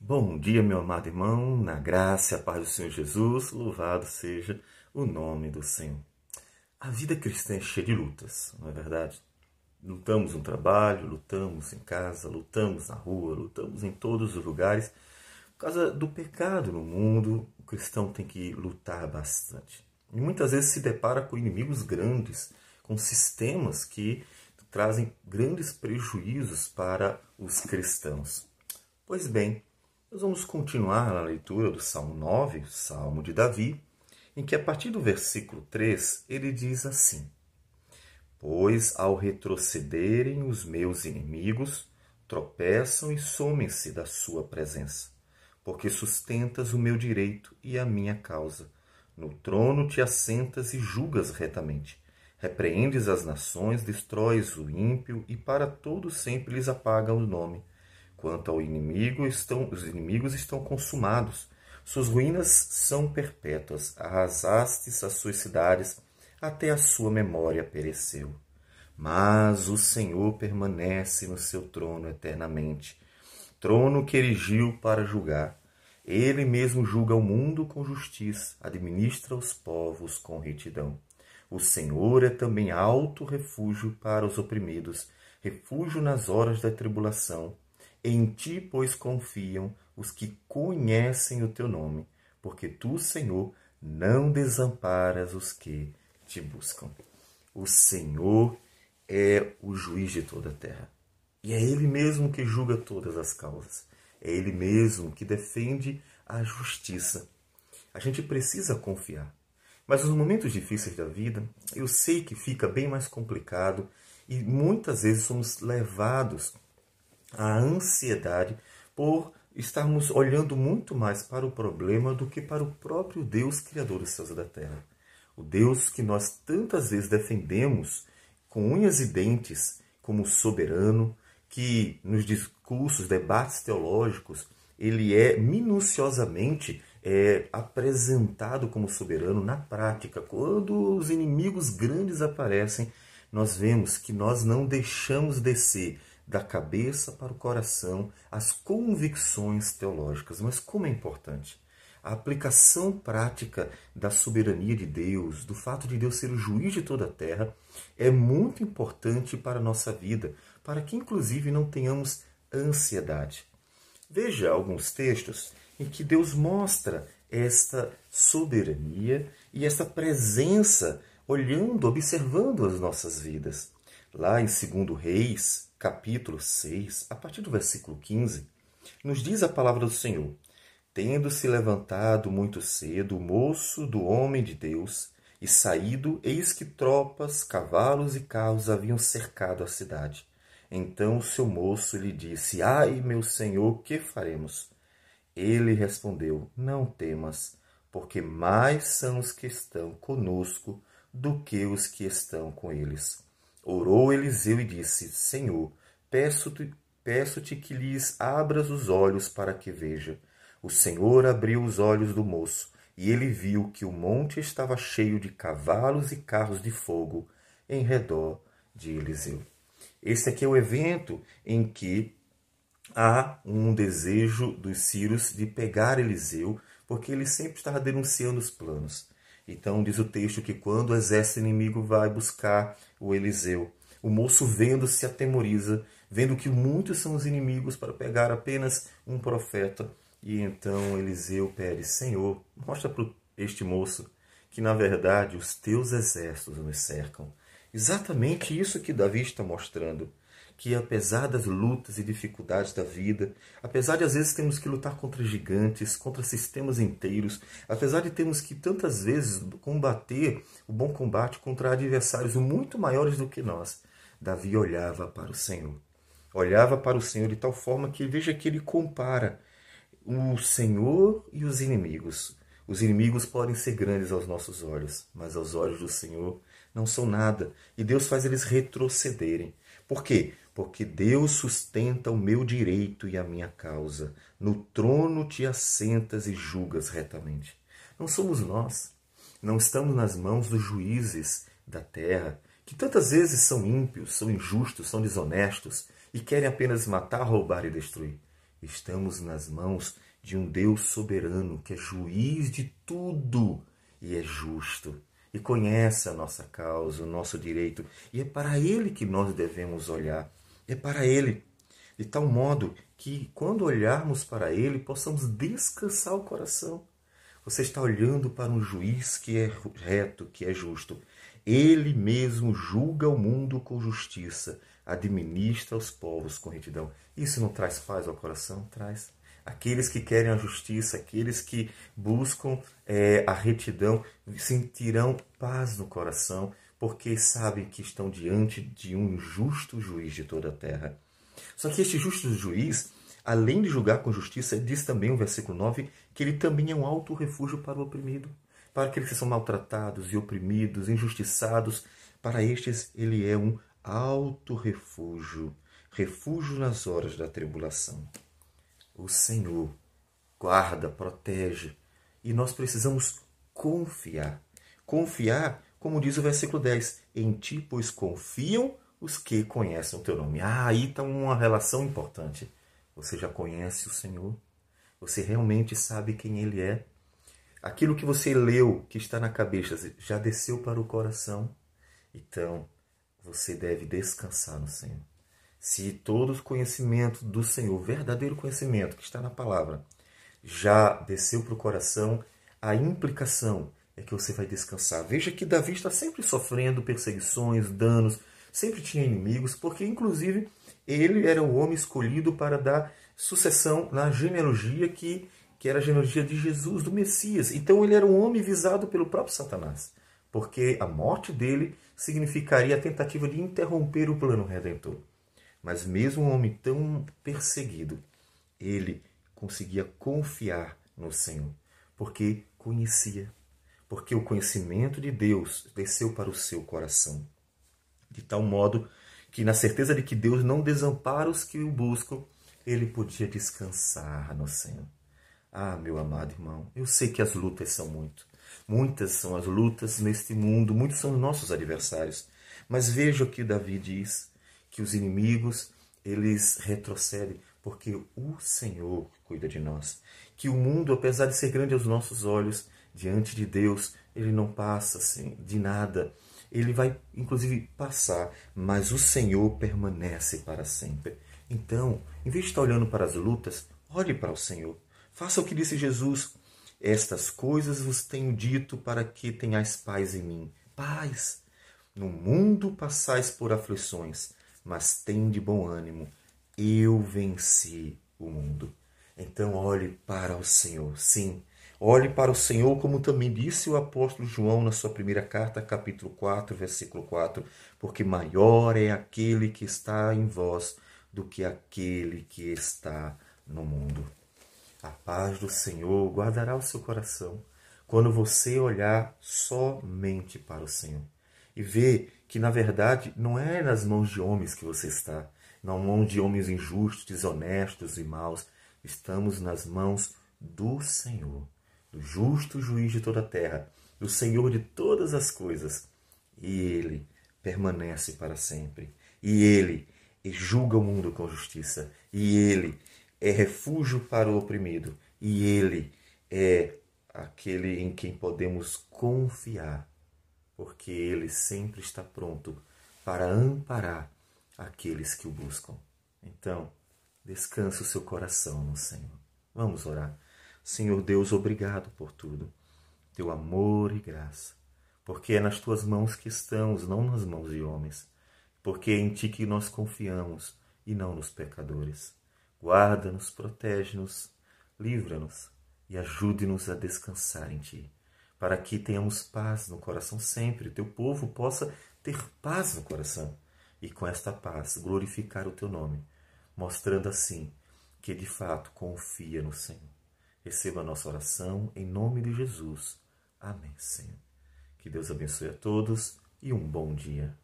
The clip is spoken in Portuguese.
Bom dia, meu amado irmão, na graça e paz do Senhor Jesus, louvado seja o nome do Senhor. A vida cristã é cheia de lutas, não é verdade? Lutamos no trabalho, lutamos em casa, lutamos na rua, lutamos em todos os lugares. Por causa do pecado no mundo, o cristão tem que lutar bastante. E muitas vezes se depara com inimigos grandes, com sistemas que trazem grandes prejuízos para os cristãos. Pois bem, nós vamos continuar na leitura do Salmo 9, Salmo de Davi, em que a partir do versículo 3 ele diz assim: Pois ao retrocederem os meus inimigos, tropeçam e somem-se da sua presença, porque sustentas o meu direito e a minha causa. No trono te assentas e julgas retamente. Repreendes as nações, destróis o ímpio e para todo sempre lhes apaga o nome. Quanto ao inimigo, estão, os inimigos estão consumados. Suas ruínas são perpétuas. Arrasastes as suas cidades, até a sua memória pereceu. Mas o Senhor permanece no seu trono eternamente, trono que erigiu para julgar. Ele mesmo julga o mundo com justiça, administra os povos com retidão. O Senhor é também alto refúgio para os oprimidos, refúgio nas horas da tribulação. Em ti, pois, confiam os que conhecem o teu nome, porque tu, Senhor, não desamparas os que te buscam. O Senhor é o juiz de toda a terra. E é Ele mesmo que julga todas as causas. É Ele mesmo que defende a justiça. A gente precisa confiar. Mas nos momentos difíceis da vida, eu sei que fica bem mais complicado e muitas vezes somos levados a ansiedade por estarmos olhando muito mais para o problema do que para o próprio Deus Criador dos céus e da terra. O Deus que nós tantas vezes defendemos com unhas e dentes como soberano, que nos discursos, debates teológicos, ele é minuciosamente é, apresentado como soberano na prática. Quando os inimigos grandes aparecem, nós vemos que nós não deixamos descer da cabeça para o coração as convicções teológicas. Mas como é importante a aplicação prática da soberania de Deus, do fato de Deus ser o juiz de toda a terra, é muito importante para a nossa vida, para que inclusive não tenhamos ansiedade. Veja alguns textos em que Deus mostra esta soberania e esta presença olhando, observando as nossas vidas. Lá em 2 Reis, capítulo 6, a partir do versículo 15, nos diz a palavra do Senhor: Tendo se levantado muito cedo o moço do homem de Deus e saído, eis que tropas, cavalos e carros haviam cercado a cidade. Então o seu moço lhe disse: Ai, meu senhor, que faremos? Ele respondeu: Não temas, porque mais são os que estão conosco do que os que estão com eles. Orou Eliseu e disse: Senhor, peço-te peço que lhes abras os olhos para que veja. O Senhor abriu os olhos do moço, e ele viu que o monte estava cheio de cavalos e carros de fogo em redor de Eliseu. Esse aqui é o evento em que há um desejo dos sírios de pegar Eliseu, porque ele sempre estava denunciando os planos. Então diz o texto que quando o exército inimigo vai buscar o Eliseu, o moço vendo se atemoriza, vendo que muitos são os inimigos para pegar apenas um profeta. E então Eliseu pede: Senhor, mostra para este moço que na verdade os teus exércitos nos cercam. Exatamente isso que Davi está mostrando que apesar das lutas e dificuldades da vida, apesar de às vezes termos que lutar contra gigantes, contra sistemas inteiros, apesar de termos que tantas vezes combater o bom combate contra adversários muito maiores do que nós, Davi olhava para o Senhor. Olhava para o Senhor de tal forma que veja que ele compara o Senhor e os inimigos. Os inimigos podem ser grandes aos nossos olhos, mas aos olhos do Senhor não são nada. E Deus faz eles retrocederem. Por quê? Porque Deus sustenta o meu direito e a minha causa. No trono te assentas e julgas retamente. Não somos nós. Não estamos nas mãos dos juízes da terra, que tantas vezes são ímpios, são injustos, são desonestos e querem apenas matar, roubar e destruir. Estamos nas mãos de um Deus soberano que é juiz de tudo e é justo e conhece a nossa causa, o nosso direito, e é para ele que nós devemos olhar. É para ele, de tal modo que quando olharmos para ele, possamos descansar o coração. Você está olhando para um juiz que é reto, que é justo. Ele mesmo julga o mundo com justiça, administra os povos com retidão. Isso não traz paz ao coração? Traz. Aqueles que querem a justiça, aqueles que buscam é, a retidão, sentirão paz no coração, porque sabem que estão diante de um justo juiz de toda a terra. Só que este justo juiz, além de julgar com justiça, diz também o versículo 9 que ele também é um alto refúgio para o oprimido, para aqueles que são maltratados e oprimidos, injustiçados. Para estes, ele é um alto refúgio, refúgio nas horas da tribulação o Senhor guarda, protege. E nós precisamos confiar. Confiar, como diz o versículo 10, em ti, pois confiam os que conhecem o teu nome. Ah, aí está uma relação importante. Você já conhece o Senhor? Você realmente sabe quem Ele é? Aquilo que você leu, que está na cabeça, já desceu para o coração? Então, você deve descansar no Senhor se todo o conhecimento do Senhor, verdadeiro conhecimento que está na palavra, já desceu para o coração, a implicação é que você vai descansar. Veja que Davi está sempre sofrendo perseguições, danos, sempre tinha inimigos, porque inclusive ele era o homem escolhido para dar sucessão na genealogia que, que era a genealogia de Jesus, do Messias. Então ele era um homem visado pelo próprio Satanás, porque a morte dele significaria a tentativa de interromper o plano redentor. Mas mesmo um homem tão perseguido, ele conseguia confiar no Senhor, porque conhecia, porque o conhecimento de Deus desceu para o seu coração, de tal modo que, na certeza de que Deus não desampara os que o buscam, ele podia descansar no Senhor. Ah, meu amado irmão, eu sei que as lutas são muito. Muitas são as lutas neste mundo, muitos são os nossos adversários. Mas veja o que Davi diz: que os inimigos eles retrocedem, porque o Senhor cuida de nós. Que o mundo, apesar de ser grande aos nossos olhos, diante de Deus, ele não passa assim, de nada. Ele vai, inclusive, passar, mas o Senhor permanece para sempre. Então, em vez de estar olhando para as lutas, olhe para o Senhor. Faça o que disse Jesus. Estas coisas vos tenho dito para que tenhais paz em mim. Paz. No mundo passais por aflições, mas tem de bom ânimo, eu venci o mundo. Então olhe para o Senhor, sim, olhe para o Senhor, como também disse o apóstolo João na sua primeira carta, capítulo 4, versículo 4, porque maior é aquele que está em vós do que aquele que está no mundo. A paz do Senhor guardará o seu coração quando você olhar somente para o Senhor e ver que na verdade não é nas mãos de homens que você está, não mãos de homens injustos, desonestos e maus. Estamos nas mãos do Senhor, do justo juiz de toda a terra, do Senhor de todas as coisas. E Ele permanece para sempre. E Ele julga o mundo com justiça. E Ele é refúgio para o oprimido. E Ele é aquele em quem podemos confiar porque ele sempre está pronto para amparar aqueles que o buscam. Então, descanse o seu coração no Senhor. Vamos orar. Senhor Deus, obrigado por tudo, teu amor e graça, porque é nas tuas mãos que estamos, não nas mãos de homens, porque é em ti que nós confiamos e não nos pecadores. Guarda-nos, protege-nos, livra-nos e ajude-nos a descansar em ti para que tenhamos paz no coração sempre, teu povo possa ter paz no coração e com esta paz glorificar o teu nome, mostrando assim que de fato confia no Senhor. Receba a nossa oração em nome de Jesus. Amém, Senhor. Que Deus abençoe a todos e um bom dia.